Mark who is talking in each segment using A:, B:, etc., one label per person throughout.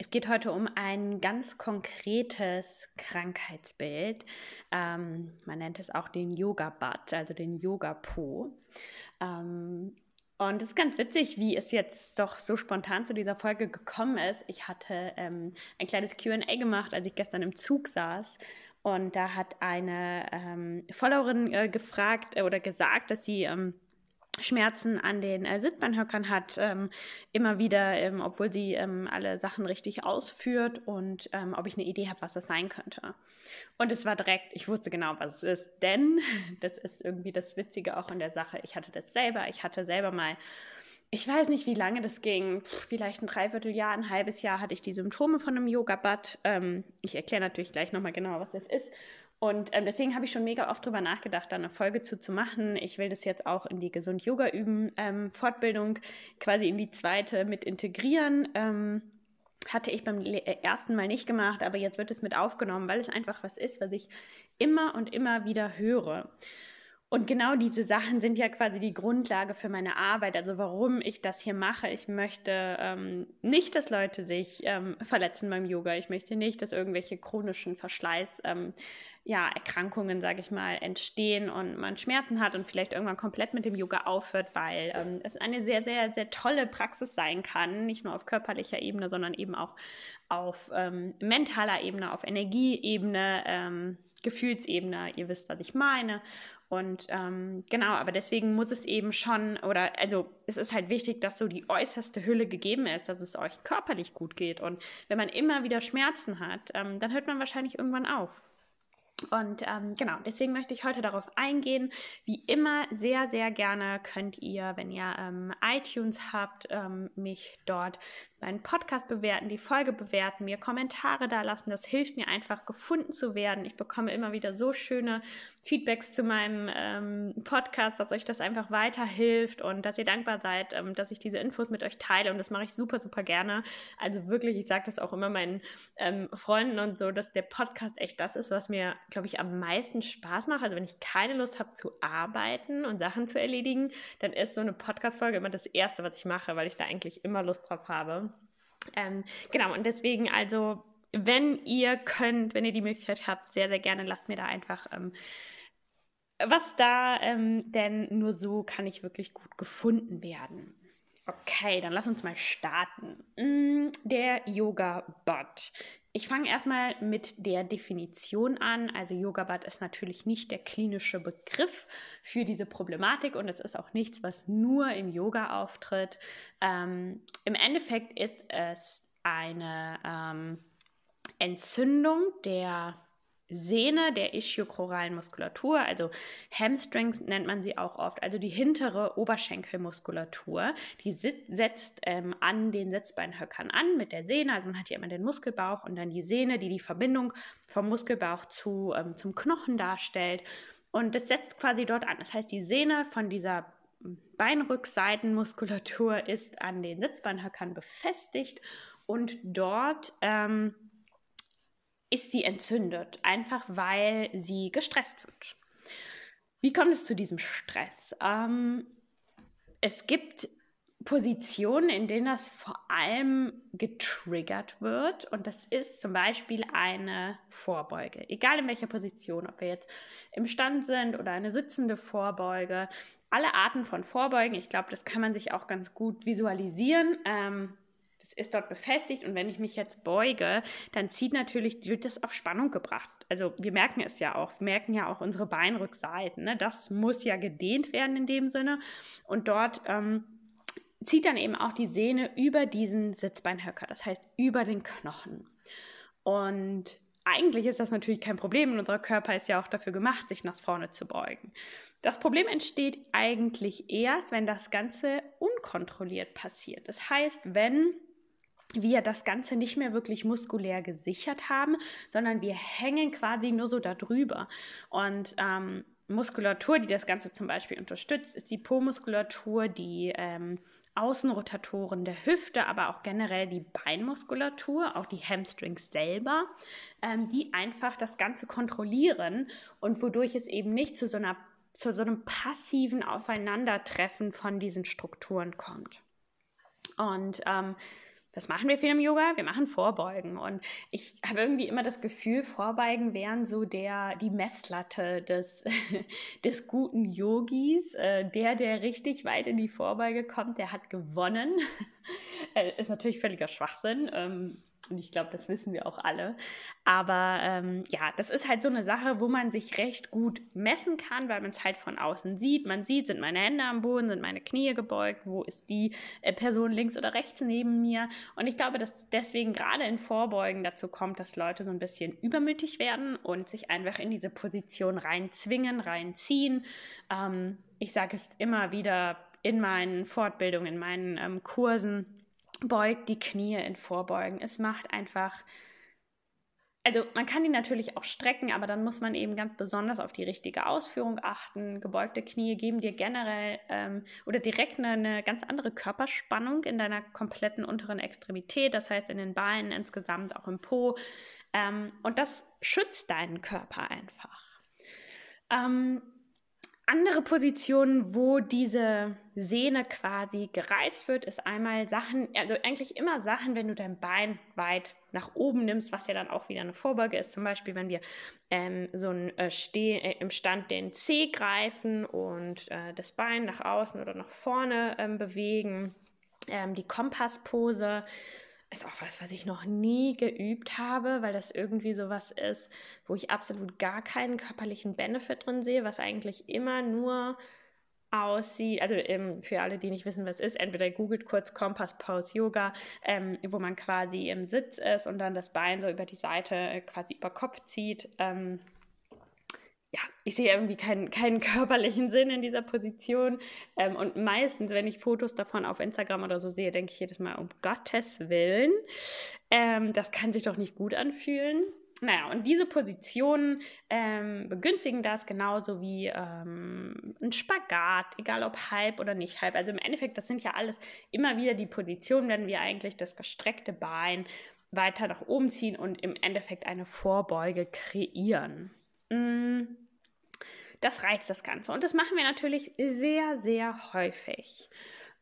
A: Es geht heute um ein ganz konkretes Krankheitsbild. Ähm, man nennt es auch den Yoga-Butt, also den Yoga-Po. Ähm, und es ist ganz witzig, wie es jetzt doch so spontan zu dieser Folge gekommen ist. Ich hatte ähm, ein kleines QA gemacht, als ich gestern im Zug saß. Und da hat eine ähm, Followerin äh, gefragt äh, oder gesagt, dass sie ähm, Schmerzen an den äh, Sitzbeinhöckern hat, ähm, immer wieder, ähm, obwohl sie ähm, alle Sachen richtig ausführt und ähm, ob ich eine Idee habe, was das sein könnte. Und es war direkt, ich wusste genau, was es ist, denn das ist irgendwie das Witzige auch in der Sache. Ich hatte das selber, ich hatte selber mal, ich weiß nicht, wie lange das ging, vielleicht ein Dreivierteljahr, ein halbes Jahr hatte ich die Symptome von einem Yoga-Bad. Ähm, ich erkläre natürlich gleich nochmal genau, was das ist. Und ähm, deswegen habe ich schon mega oft drüber nachgedacht, da eine Folge zu, zu machen. Ich will das jetzt auch in die Gesund Yoga üben ähm, Fortbildung quasi in die zweite mit integrieren. Ähm, hatte ich beim äh, ersten Mal nicht gemacht, aber jetzt wird es mit aufgenommen, weil es einfach was ist, was ich immer und immer wieder höre. Und genau diese Sachen sind ja quasi die Grundlage für meine Arbeit, also warum ich das hier mache. Ich möchte ähm, nicht, dass Leute sich ähm, verletzen beim Yoga. Ich möchte nicht, dass irgendwelche chronischen Verschleiß, ähm, ja, Erkrankungen, sage ich mal, entstehen und man Schmerzen hat und vielleicht irgendwann komplett mit dem Yoga aufhört, weil ähm, es eine sehr, sehr, sehr tolle Praxis sein kann, nicht nur auf körperlicher Ebene, sondern eben auch auf ähm, mentaler Ebene, auf Energieebene, ähm, Gefühlsebene. Ihr wisst, was ich meine. Und ähm, genau, aber deswegen muss es eben schon, oder also es ist halt wichtig, dass so die äußerste Hülle gegeben ist, dass es euch körperlich gut geht. Und wenn man immer wieder Schmerzen hat, ähm, dann hört man wahrscheinlich irgendwann auf. Und ähm, genau, deswegen möchte ich heute darauf eingehen. Wie immer, sehr, sehr gerne könnt ihr, wenn ihr ähm, iTunes habt, ähm, mich dort meinen Podcast bewerten, die Folge bewerten, mir Kommentare da lassen. Das hilft mir einfach, gefunden zu werden. Ich bekomme immer wieder so schöne Feedbacks zu meinem ähm, Podcast, dass euch das einfach weiterhilft und dass ihr dankbar seid, ähm, dass ich diese Infos mit euch teile. Und das mache ich super, super gerne. Also wirklich, ich sage das auch immer meinen ähm, Freunden und so, dass der Podcast echt das ist, was mir, glaube ich, am meisten Spaß macht. Also wenn ich keine Lust habe zu arbeiten und Sachen zu erledigen, dann ist so eine Podcast-Folge immer das Erste, was ich mache, weil ich da eigentlich immer Lust drauf habe. Ähm, genau, und deswegen also, wenn ihr könnt, wenn ihr die Möglichkeit habt, sehr, sehr gerne lasst mir da einfach ähm, was da, ähm, denn nur so kann ich wirklich gut gefunden werden. Okay, dann lass uns mal starten. Mm, der Yoga-Bot. Ich fange erstmal mit der Definition an. Also Yoga-Bad ist natürlich nicht der klinische Begriff für diese Problematik und es ist auch nichts, was nur im Yoga auftritt. Ähm, Im Endeffekt ist es eine ähm, Entzündung der Sehne der ischiochoralen Muskulatur, also Hamstrings nennt man sie auch oft, also die hintere Oberschenkelmuskulatur, die setzt ähm, an den Sitzbeinhöckern an mit der Sehne, also man hat hier immer den Muskelbauch und dann die Sehne, die die Verbindung vom Muskelbauch zu, ähm, zum Knochen darstellt und das setzt quasi dort an. Das heißt, die Sehne von dieser Beinrückseitenmuskulatur ist an den Sitzbeinhöckern befestigt und dort ähm, ist sie entzündet, einfach weil sie gestresst wird. Wie kommt es zu diesem Stress? Ähm, es gibt Positionen, in denen das vor allem getriggert wird. Und das ist zum Beispiel eine Vorbeuge. Egal in welcher Position, ob wir jetzt im Stand sind oder eine sitzende Vorbeuge. Alle Arten von Vorbeugen, ich glaube, das kann man sich auch ganz gut visualisieren. Ähm, ist dort befestigt und wenn ich mich jetzt beuge, dann zieht natürlich, wird das auf Spannung gebracht. Also wir merken es ja auch, wir merken ja auch unsere Beinrückseiten. Ne? Das muss ja gedehnt werden in dem Sinne. Und dort ähm, zieht dann eben auch die Sehne über diesen Sitzbeinhöcker, das heißt über den Knochen. Und eigentlich ist das natürlich kein Problem und unser Körper ist ja auch dafür gemacht, sich nach vorne zu beugen. Das Problem entsteht eigentlich erst, wenn das Ganze unkontrolliert passiert. Das heißt, wenn wir das Ganze nicht mehr wirklich muskulär gesichert haben, sondern wir hängen quasi nur so darüber. Und ähm, Muskulatur, die das Ganze zum Beispiel unterstützt, ist die Po-Muskulatur, die ähm, Außenrotatoren der Hüfte, aber auch generell die Beinmuskulatur, auch die Hamstrings selber, ähm, die einfach das Ganze kontrollieren und wodurch es eben nicht zu so, einer, zu so einem passiven Aufeinandertreffen von diesen Strukturen kommt. Und ähm, was machen wir viel im Yoga? Wir machen Vorbeugen. Und ich habe irgendwie immer das Gefühl, Vorbeugen wären so der, die Messlatte des, des guten Yogis. Äh, der, der richtig weit in die Vorbeuge kommt, der hat gewonnen. Äh, ist natürlich völliger Schwachsinn. Und ich glaube, das wissen wir auch alle. Aber ähm, ja, das ist halt so eine Sache, wo man sich recht gut messen kann, weil man es halt von außen sieht. Man sieht, sind meine Hände am Boden, sind meine Knie gebeugt, wo ist die äh, Person links oder rechts neben mir. Und ich glaube, dass deswegen gerade in Vorbeugen dazu kommt, dass Leute so ein bisschen übermütig werden und sich einfach in diese Position reinzwingen, reinziehen. Ähm, ich sage es immer wieder in meinen Fortbildungen, in meinen ähm, Kursen beugt die Knie in Vorbeugen. Es macht einfach, also man kann die natürlich auch strecken, aber dann muss man eben ganz besonders auf die richtige Ausführung achten. Gebeugte Knie geben dir generell ähm, oder direkt eine, eine, ganz andere Körperspannung in deiner kompletten unteren Extremität, das heißt in den Beinen insgesamt, auch im Po. Ähm, und das schützt deinen Körper einfach. Ähm, andere Positionen, wo diese Sehne quasi gereizt wird, ist einmal Sachen, also eigentlich immer Sachen, wenn du dein Bein weit nach oben nimmst, was ja dann auch wieder eine Vorbeuge ist. Zum Beispiel, wenn wir ähm, so ein äh, Steh, äh, im Stand den Zeh greifen und äh, das Bein nach außen oder nach vorne ähm, bewegen. Ähm, die Kompasspose ist auch was, was ich noch nie geübt habe, weil das irgendwie sowas ist, wo ich absolut gar keinen körperlichen Benefit drin sehe, was eigentlich immer nur aussieht, also ähm, für alle, die nicht wissen, was es ist, entweder googelt kurz Kompass Pose Yoga, ähm, wo man quasi im Sitz ist und dann das Bein so über die Seite äh, quasi über Kopf zieht. Ähm, ich sehe irgendwie keinen, keinen körperlichen Sinn in dieser Position. Ähm, und meistens, wenn ich Fotos davon auf Instagram oder so sehe, denke ich jedes Mal, um Gottes Willen, ähm, das kann sich doch nicht gut anfühlen. Naja, und diese Positionen ähm, begünstigen das genauso wie ähm, ein Spagat, egal ob halb oder nicht halb. Also im Endeffekt, das sind ja alles immer wieder die Positionen, wenn wir eigentlich das gestreckte Bein weiter nach oben ziehen und im Endeffekt eine Vorbeuge kreieren. Mm, das reizt das Ganze. Und das machen wir natürlich sehr, sehr häufig.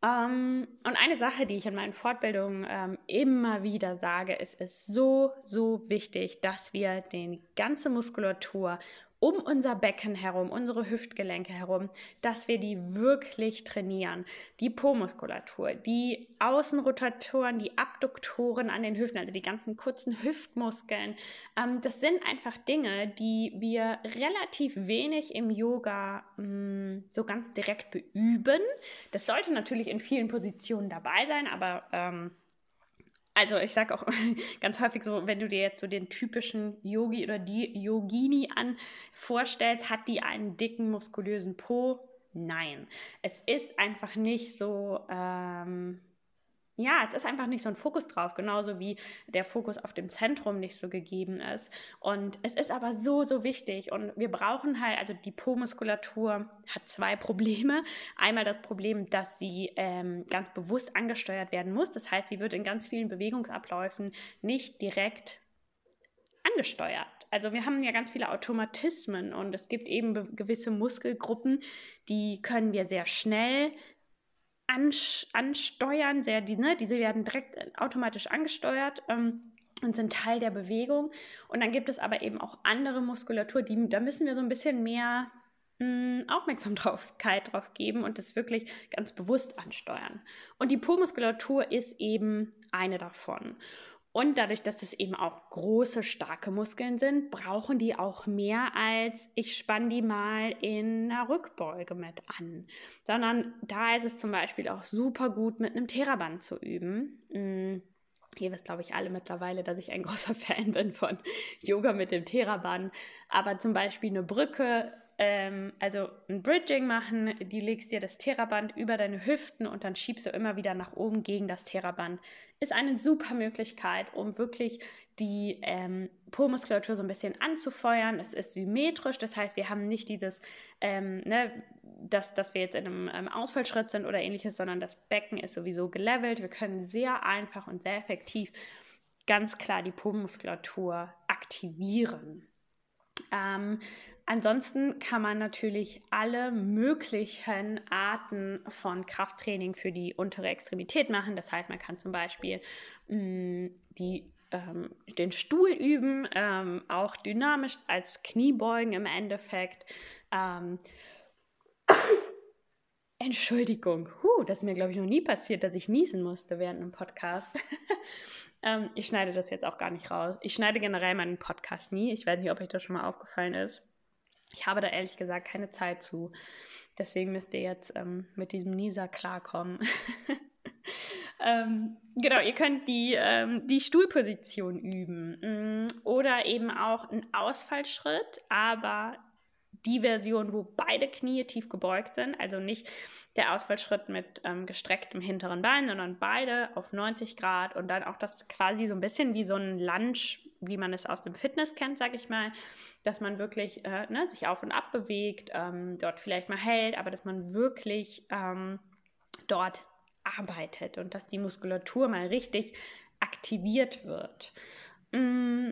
A: Ähm, und eine Sache, die ich in meinen Fortbildungen ähm, immer wieder sage, ist, es ist so, so wichtig, dass wir die ganze Muskulatur um unser Becken herum, unsere Hüftgelenke herum, dass wir die wirklich trainieren. Die Po-Muskulatur, die Außenrotatoren, die Abduktoren an den Hüften, also die ganzen kurzen Hüftmuskeln. Ähm, das sind einfach Dinge, die wir relativ wenig im Yoga mh, mm, so ganz direkt beüben. Das sollte natürlich in vielen Positionen dabei sein, aber ähm, also ich sage auch ganz häufig so, wenn du dir jetzt so den typischen Yogi oder die Yogini an vorstellst, hat die einen dicken, muskulösen Po? Nein. Es ist einfach nicht so, ähm, ja, es ist einfach nicht so ein Fokus drauf, genauso wie der Fokus auf dem Zentrum nicht so gegeben ist. Und es ist aber so, so wichtig. Und wir brauchen halt, also die Po-Muskulatur hat zwei Probleme. Einmal das Problem, dass sie ähm, ganz bewusst angesteuert werden muss. Das heißt, sie wird in ganz vielen Bewegungsabläufen nicht direkt angesteuert. Also wir haben ja ganz viele Automatismen und es gibt eben gewisse Muskelgruppen, die können wir sehr schnell ansteuern, sehr, die, ne, diese werden direkt äh, automatisch angesteuert. Ähm, und sind Teil der Bewegung. Und dann gibt es aber eben auch andere Muskulatur, die, da müssen wir so ein bisschen mehr mh, hm, Aufmerksamkeit drauf geben und das wirklich ganz bewusst ansteuern. Und die Po-Muskulatur ist eben eine davon. Und dadurch, dass es eben auch große, starke Muskeln sind, brauchen die auch mehr als ich spanne die mal in einer Rückbeuge mit an. Sondern da ist es zum Beispiel auch super gut, mit einem Theraband zu üben. Hm, ihr wisst, glaube ich, alle mittlerweile, dass ich ein großer Fan bin von Yoga mit dem Theraband. Aber zum Beispiel eine Brücke ähm, also ein Bridging machen, die legst dir das Theraband über deine Hüften und dann schiebst du immer wieder nach oben gegen das Theraband. Ist eine super Möglichkeit, um wirklich die ähm, Po-Muskulatur so ein bisschen anzufeuern. Es ist symmetrisch, das heißt, wir haben nicht dieses, ähm, ne, dass, dass wir jetzt in einem ähm, Ausfallschritt sind oder ähnliches, sondern das Becken ist sowieso gelevelt. Wir können sehr einfach und sehr effektiv ganz klar die Po-Muskulatur aktivieren. Ähm, ansonsten kann man natürlich alle möglichen Arten von Krafttraining für die untere Extremität machen. Das heißt, man kann zum Beispiel mh, mm, die ähm, den Stuhl üben, ähm, auch dynamisch als Kniebeugen im Endeffekt. Ähm, Entschuldigung, huh, das ist mir, glaube ich, noch nie passiert, dass ich niesen musste während einem Podcast. ähm, ich schneide das jetzt auch gar nicht raus. Ich schneide generell meinen Podcast nie. Ich weiß nicht, ob euch das schon mal aufgefallen ist. Ich habe da ehrlich gesagt keine Zeit zu. Deswegen müsst ihr jetzt ähm, mit diesem Nieser klarkommen. ähm, genau, ihr könnt die, ähm, die Stuhlposition üben mm, oder eben auch einen Ausfallschritt, aber die Version, wo beide Knie tief gebeugt sind, also nicht der Ausfallschritt mit ähm, gestrecktem hinteren Bein, sondern beide auf 90 Grad und dann auch das quasi so ein bisschen wie so ein Lunge, wie man es aus dem Fitness kennt, sage ich mal, dass man wirklich äh, ne, sich auf und ab bewegt, ähm, dort vielleicht mal hält, aber dass man wirklich ähm, dort arbeitet und dass die Muskulatur mal richtig aktiviert wird. Mm,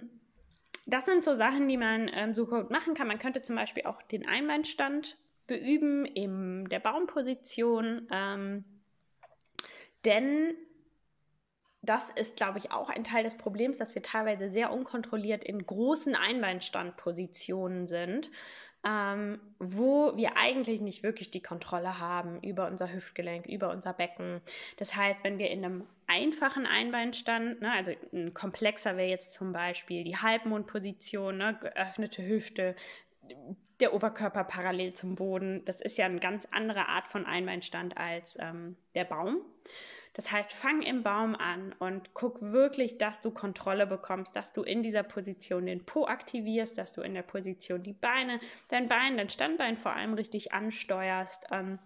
A: das sind so Sachen, die man ähm, so gut machen kann. Man könnte zum Beispiel auch den Einbeinstand beüben in der Baumposition, ähm, denn das ist, glaube ich, auch ein Teil des Problems, dass wir teilweise sehr unkontrolliert in großen Einbeinstandpositionen sind ähm, wo wir eigentlich nicht wirklich die Kontrolle haben über unser Hüftgelenk, über unser Becken. Das heißt, wenn wir in einem einfachen Einbeinstand, ne, also ein komplexer wäre jetzt zum Beispiel die Halbmondposition, ne, geöffnete Hüfte, der Oberkörper parallel zum Boden. Das ist ja eine ganz andere Art von Einbeinstand als ähm, der Baum. Das heißt, fang im Baum an und guck wirklich, dass du Kontrolle bekommst, dass du in dieser Position den Po aktivierst, dass du in der Position die Beine, dein Bein, dein Standbein vor allem richtig ansteuerst. Ähm,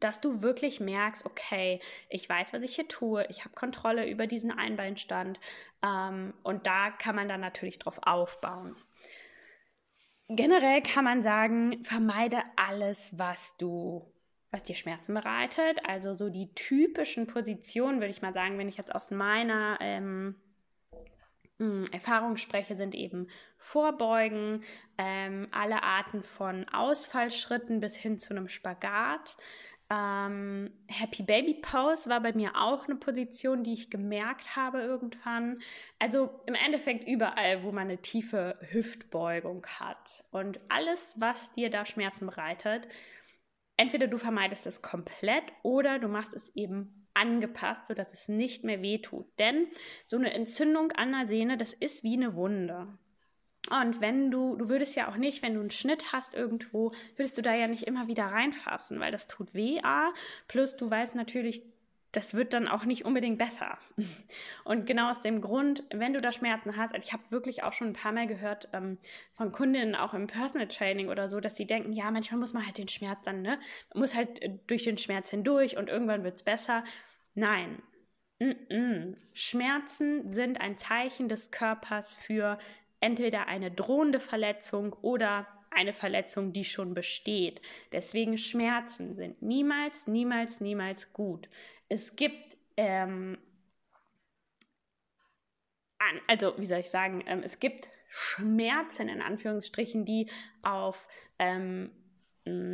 A: dass du wirklich merkst, okay, ich weiß, was ich hier tue, ich habe Kontrolle über diesen Einbeinstand ähm, und da kann man dann natürlich drauf aufbauen. Generell kann man sagen, vermeide alles, was du was dir Schmerzen bereitet. Also so die typischen Positionen, würde ich mal sagen, wenn ich jetzt aus meiner ähm, hm, Erfahrung spreche, sind eben Vorbeugen, ähm, alle Arten von Ausfallschritten bis hin zu einem Spagat. Ähm, Happy Baby Pose war bei mir auch eine Position, die ich gemerkt habe irgendwann. Also im Endeffekt überall, wo man eine tiefe Hüftbeugung hat. Und alles, was dir da Schmerzen bereitet, entweder du vermeidest es komplett oder du machst es eben angepasst, sodass es nicht mehr wehtut. Denn so eine Entzündung an der Sehne, das ist wie eine Wunde. Und wenn du, du würdest ja auch nicht, wenn du einen Schnitt hast irgendwo, würdest du da ja nicht immer wieder reinfassen, weil das tut weh, A. Plus du weißt natürlich, das wird dann auch nicht unbedingt besser. Und genau aus dem Grund, wenn du da Schmerzen hast, also ich habe wirklich auch schon ein paar Mal gehört ähm, von Kundinnen auch im Personal Training oder so, dass sie denken, ja, manchmal muss man halt den Schmerz dann, ne, man muss halt äh, durch den Schmerz hindurch und irgendwann wird es besser. Nein. Mm -mm. Schmerzen sind ein Zeichen des Körpers für entweder eine drohende Verletzung oder eine Verletzung, die schon besteht. Deswegen Schmerzen sind niemals, niemals, niemals gut es gibt, ähm, an, also wie soll ich sagen, ähm, es gibt Schmerzen in Anführungsstrichen, die auf ähm,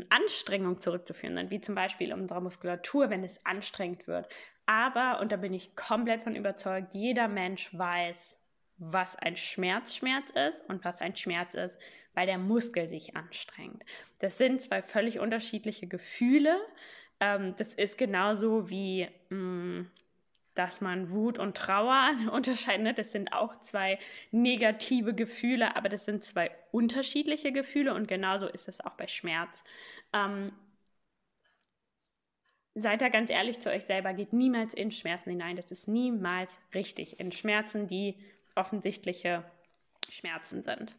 A: Anstrengung zurückzuführen sind, wie zum Beispiel unserer Muskulatur, wenn es anstrengend wird. Aber, und da bin ich komplett von überzeugt, jeder Mensch weiß, was ein Schmerzschmerz ist und was ein Schmerz ist, weil der Muskel sich anstrengt. Das sind zwei völlig unterschiedliche Gefühle, ähm, das ist genauso wie, mh, mm, dass man Wut und Trauer unterscheidet. Das sind auch zwei negative Gefühle, aber das sind zwei unterschiedliche Gefühle und genauso ist es auch bei Schmerz. Ähm, seid da ganz ehrlich zu euch selber, geht niemals in Schmerzen hinein. Das ist niemals richtig. In Schmerzen, die offensichtliche Schmerzen sind.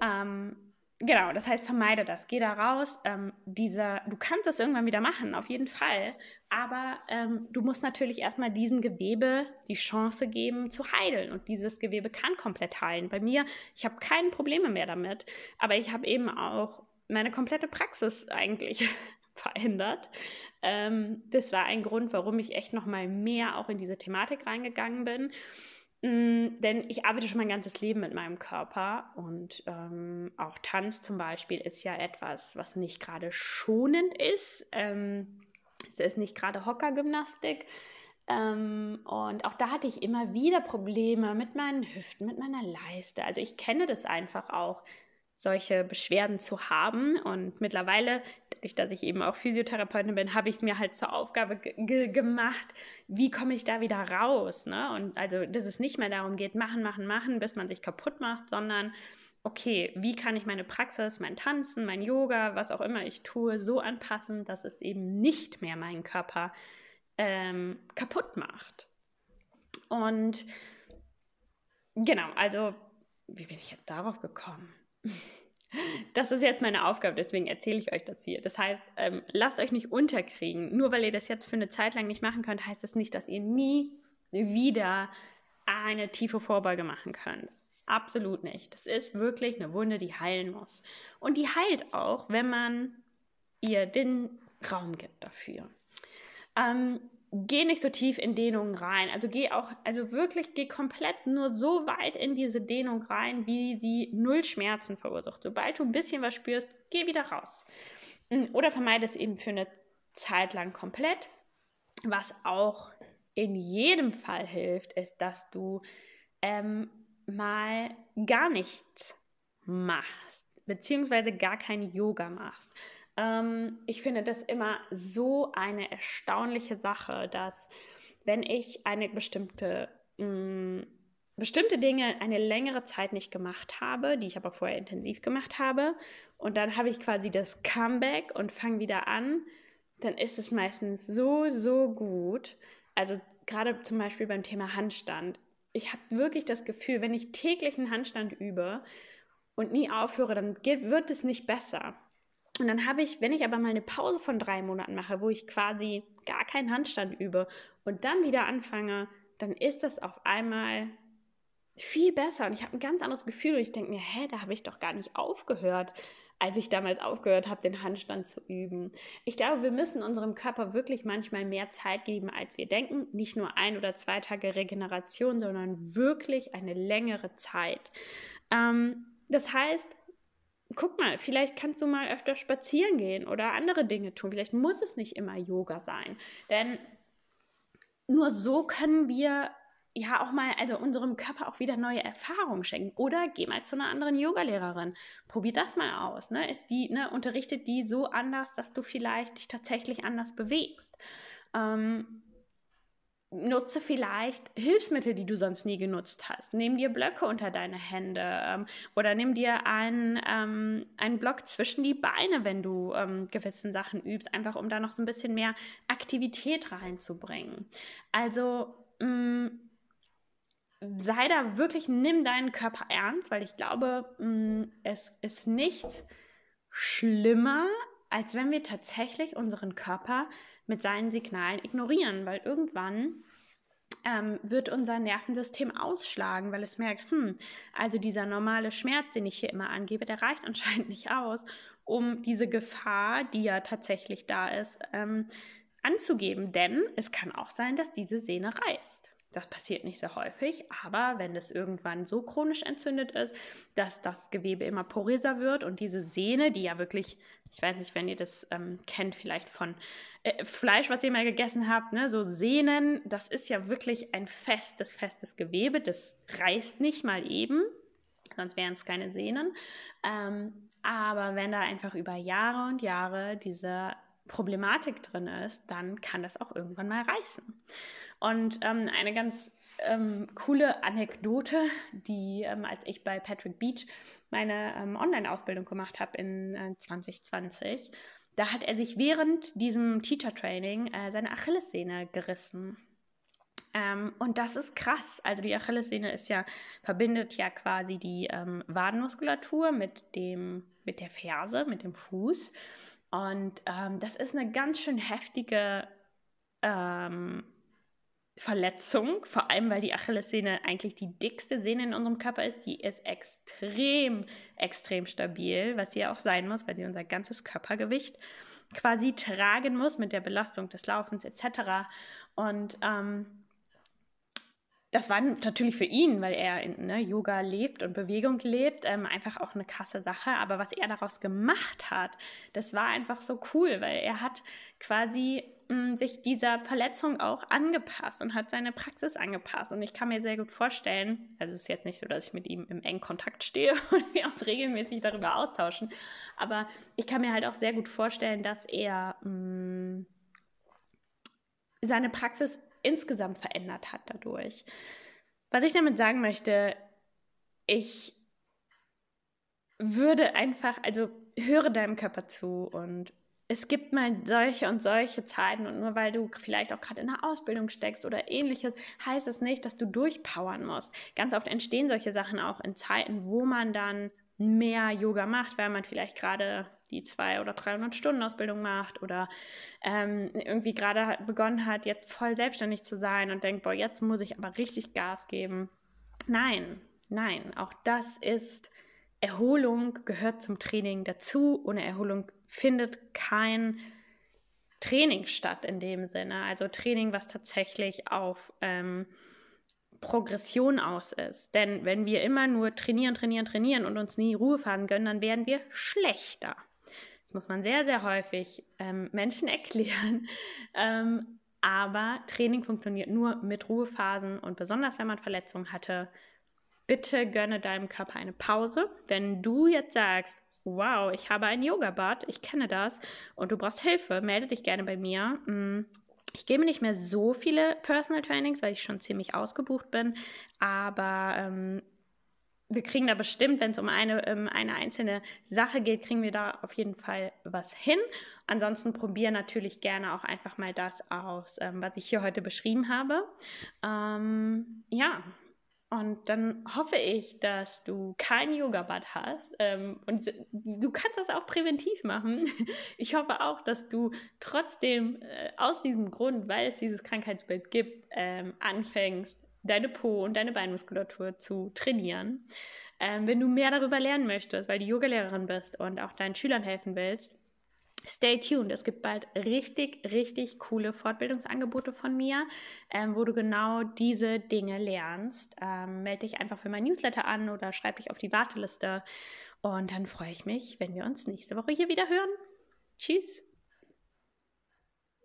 A: Ähm, genau, das heißt, vermeide das. Geh da raus. Ähm, dieser, du kannst das irgendwann wieder machen, auf jeden Fall. Aber ähm, du musst natürlich erstmal diesem Gewebe die Chance geben, zu heilen. Und dieses Gewebe kann komplett heilen. Bei mir, ich habe keine Probleme mehr damit. Aber ich habe eben auch meine komplette Praxis eigentlich verändert. Ähm, das war ein Grund, warum ich echt noch mal mehr auch in diese Thematik reingegangen bin. Mm, denn ich arbeite schon mein ganzes Leben mit meinem Körper und ähm, auch Tanz zum Beispiel ist ja etwas, was nicht gerade schonend ist. Ähm, es ist nicht gerade Hockergymnastik. Ähm, und auch da hatte ich immer wieder Probleme mit meinen Hüften, mit meiner Leiste. Also ich kenne das einfach auch, solche Beschwerden zu haben. Und mittlerweile, dadurch, dass ich eben auch Physiotherapeutin bin, habe ich es mir halt zur Aufgabe gemacht, wie komme ich da wieder raus. Ne? Und also, dass es nicht mehr darum geht, machen, machen, machen, bis man sich kaputt macht, sondern okay, wie kann ich meine Praxis, mein Tanzen, mein Yoga, was auch immer ich tue, so anpassen, dass es eben nicht mehr meinen Körper ähm, kaputt macht. Und genau, also wie bin ich jetzt darauf gekommen? Das ist jetzt meine Aufgabe, deswegen erzähle ich euch das hier. Das heißt, ähm, lasst euch nicht unterkriegen. Nur weil ihr das jetzt für eine Zeit lang nicht machen könnt, heißt das nicht, dass ihr nie wieder eine tiefe Vorbeuge machen könnt. Absolut nicht. Das ist wirklich eine Wunde, die heilen muss. Und die heilt auch, wenn man ihr den Raum gibt dafür. Ähm, geh nicht so tief in Dehnungen rein. Also geh auch, also wirklich geh komplett nur so weit in diese Dehnung rein, wie sie null Schmerzen verursacht. Sobald du ein bisschen was spürst, geh wieder raus. Mm, oder vermeide es eben für eine Zeit lang komplett. Was auch in jedem Fall hilft, ist, dass du ähm, mal gar nichts machst, beziehungsweise gar kein Yoga machst. Ähm, ich finde das immer so eine erstaunliche Sache, dass wenn ich eine bestimmte mh, mm, bestimmte Dinge eine längere Zeit nicht gemacht habe, die ich aber vorher intensiv gemacht habe, und dann habe ich quasi das Comeback und fange wieder an, dann ist es meistens so, so gut. Also gerade zum Beispiel beim Thema Handstand. Ich habe wirklich das Gefühl, wenn ich täglich einen Handstand übe und nie aufhöre, dann wird es nicht besser. Und dann habe ich, wenn ich aber mal eine Pause von drei Monaten mache, wo ich quasi gar keinen Handstand übe und dann wieder anfange, dann ist das auf einmal viel besser und ich habe ein ganz anderes Gefühl und ich denke mir, hä, da habe ich doch gar nicht aufgehört, als ich damals aufgehört habe, den Handstand zu üben. Ich glaube, wir müssen unserem Körper wirklich manchmal mehr Zeit geben, als wir denken. Nicht nur ein oder zwei Tage Regeneration, sondern wirklich eine längere Zeit. Ähm, das heißt, guck mal, vielleicht kannst du mal öfter spazieren gehen oder andere Dinge tun. Vielleicht muss es nicht immer Yoga sein. Denn nur so können wir ja auch mal, also unserem Körper auch wieder neue Erfahrungen schenken. Oder geh mal zu einer anderen Yogalehrerin. Probier das mal aus. Ne? Ist die, ne, unterrichtet die so anders, dass du vielleicht dich tatsächlich anders bewegst. Ähm, nutze vielleicht Hilfsmittel, die du sonst nie genutzt hast. Nimm dir Blöcke unter deine Hände ähm, oder nimm dir einen, ähm, einen Block zwischen die Beine, wenn du ähm, gewissen Sachen übst, einfach um da noch so ein bisschen mehr Aktivität reinzubringen. Also mh, mm, sei da wirklich, nimm deinen Körper ernst, weil ich glaube, mh, mm, es ist nichts schlimmer, als wenn wir tatsächlich unseren Körper mit seinen Signalen ignorieren, weil irgendwann ähm, wird unser Nervensystem ausschlagen, weil es merkt, hm, also dieser normale Schmerz, den ich hier immer angebe, der reicht anscheinend nicht aus, um diese Gefahr, die ja tatsächlich da ist, ähm, anzugeben. Denn es kann auch sein, dass diese Sehne reißt. Das passiert nicht sehr häufig, aber wenn es irgendwann so chronisch entzündet ist, dass das Gewebe immer poröser wird und diese Sehne, die ja wirklich, ich weiß nicht, wenn ihr das ähm, kennt, vielleicht von äh, Fleisch, was ihr mal gegessen habt, ne, so Sehnen, das ist ja wirklich ein festes, festes Gewebe, das reißt nicht mal eben, sonst wären es keine Sehnen. Ähm, aber wenn da einfach über Jahre und Jahre diese Problematik drin ist, dann kann das auch irgendwann mal reißen. Und ähm, eine ganz ähm, coole Anekdote, die, ähm, als ich bei Patrick Beach meine ähm, Online-Ausbildung gemacht habe in äh, 2020, da hat er sich während diesem Teacher-Training äh, seine Achillessehne gerissen. Ähm, und das ist krass. Also die Achillessehne ist ja, verbindet ja quasi die ähm, Wadenmuskulatur mit dem, mit der Ferse, mit dem Fuß. Und ähm, das ist eine ganz schön heftige ähm, Verletzung, vor allem weil die Achillessehne eigentlich die dickste Sehne in unserem Körper ist. Die ist extrem, extrem stabil, was sie ja auch sein muss, weil sie unser ganzes Körpergewicht quasi tragen muss mit der Belastung des Laufens etc. Und ähm, das war natürlich für ihn, weil er in ne, Yoga lebt und Bewegung lebt, ähm, einfach auch eine krasse Sache. Aber was er daraus gemacht hat, das war einfach so cool, weil er hat quasi mm, sich dieser Verletzung auch angepasst und hat seine Praxis angepasst. Und ich kann mir sehr gut vorstellen, also es ist jetzt nicht so, dass ich mit ihm im engen Kontakt stehe und wir uns regelmäßig darüber austauschen, aber ich kann mir halt auch sehr gut vorstellen, dass er mh, mm, seine Praxis insgesamt verändert hat dadurch. Was ich damit sagen möchte, ich würde einfach, also höre deinem Körper zu und es gibt mal solche und solche Zeiten und nur weil du vielleicht auch gerade in der Ausbildung steckst oder ähnliches, heißt es nicht, dass du durchpowern musst. Ganz oft entstehen solche Sachen auch in Zeiten, wo man dann mehr Yoga macht, weil man vielleicht gerade die zwei oder 300 Stunden Ausbildung macht oder ähm, irgendwie gerade begonnen hat, jetzt voll selbstständig zu sein und denkt, boah, jetzt muss ich aber richtig Gas geben. Nein, nein, auch das ist Erholung gehört zum Training dazu. Ohne Erholung findet kein Training statt in dem Sinne. Also Training, was tatsächlich auf ähm, Progression aus ist. Denn wenn wir immer nur trainieren, trainieren, trainieren und uns nie Ruhe fahren gönnen, dann werden wir schlechter. Das muss man sehr, sehr häufig ähm, Menschen erklären. Ähm, aber Training funktioniert nur mit Ruhephasen und besonders wenn man Verletzungen hatte, bitte gönne deinem Körper eine Pause. Wenn du jetzt sagst, wow, ich habe ein Yoga-Bad, ich kenne das und du brauchst Hilfe, melde dich gerne bei mir. Mm, ich gebe nicht mehr so viele Personal Trainings, weil ich schon ziemlich ausgebucht bin, aber ähm, wir kriegen da bestimmt, wenn es um eine, ähm, eine einzelne Sache geht, kriegen wir da auf jeden Fall was hin. Ansonsten probiere natürlich gerne auch einfach mal das aus, ähm, was ich hier heute beschrieben habe. Ähm, ja, und dann hoffe ich, dass du kein Yoga-Bad hast. Ähm, und du kannst das auch präventiv machen. Ich hoffe auch, dass du trotzdem äh, aus diesem Grund, weil es dieses Krankheitsbild gibt, ähm, anfängst, deine Po- und deine Beinmuskulatur zu trainieren. Ähm, wenn du mehr darüber lernen möchtest, weil du Yogalehrerin bist und auch deinen Schülern helfen willst, Stay tuned. Es gibt bald richtig, richtig coole Fortbildungsangebote von mir, ähm, wo du genau diese Dinge lernst. Ähm, melde dich einfach für mein Newsletter an oder schreib dich auf die Warteliste. Und dann freue ich mich, wenn wir uns nächste Woche hier wieder hören. Tschüss.